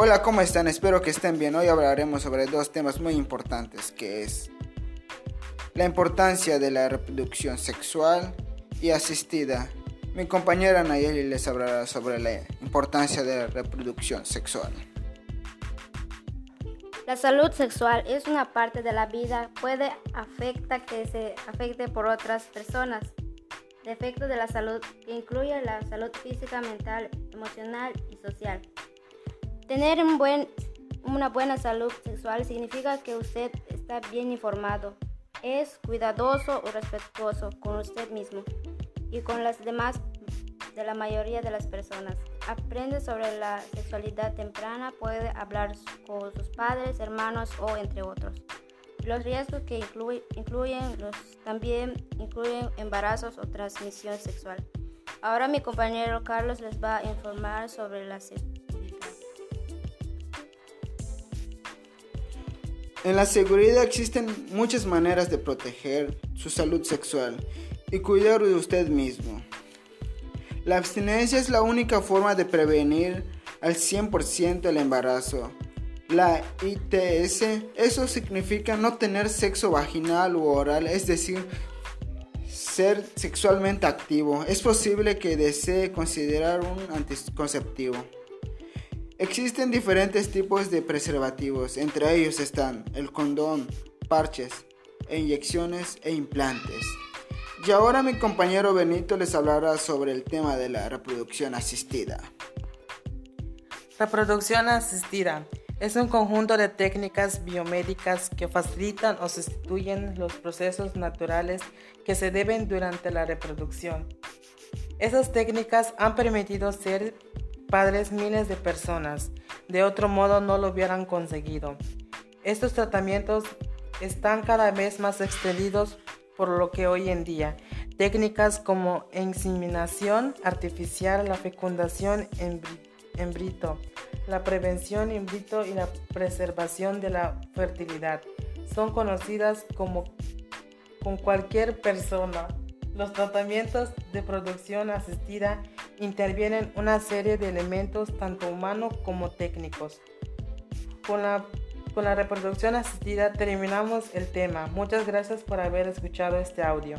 Hola, ¿cómo están? Espero que estén bien. Hoy hablaremos sobre dos temas muy importantes, que es la importancia de la reproducción sexual y asistida. Mi compañera Nayeli les hablará sobre la importancia de la reproducción sexual. La salud sexual es una parte de la vida, puede afectar que se afecte por otras personas. Defectos de la salud que incluye la salud física, mental, emocional y social. Tener una buena salud sexual significa que usted está bien informado, es cuidadoso o respetuoso con usted mismo y con las demás de la mayoría de las personas. Aprende sobre la sexualidad temprana, puede hablar con sus padres, hermanos o entre otros. Los riesgos que incluyen los, también incluyen embarazos o transmisión sexual. Ahora mi compañero Carlos les va a informar sobre la sexualidad. En la seguridad existen muchas maneras de proteger su salud sexual y cuidar de usted mismo. La abstinencia es la única forma de prevenir al 100% el embarazo. La ITS, eso significa no tener sexo vaginal u oral, es decir, ser sexualmente activo. Es posible que desee considerar un anticonceptivo. Existen diferentes tipos de preservativos, entre ellos están el condón, parches, inyecciones e implantes. Y ahora mi compañero Benito les hablará sobre el tema de la reproducción asistida. Reproducción asistida es un conjunto de técnicas biomédicas que facilitan o sustituyen los procesos naturales que se deben durante la reproducción. Esas técnicas han permitido ser padres miles de personas. De otro modo no lo hubieran conseguido. Estos tratamientos están cada vez más extendidos por lo que hoy en día técnicas como inseminación artificial, la fecundación en brito, la prevención in vitro y la preservación de la fertilidad son conocidas como con cualquier persona. Los tratamientos de producción asistida intervienen una serie de elementos tanto humanos como técnicos. Con la, con la reproducción asistida terminamos el tema. Muchas gracias por haber escuchado este audio.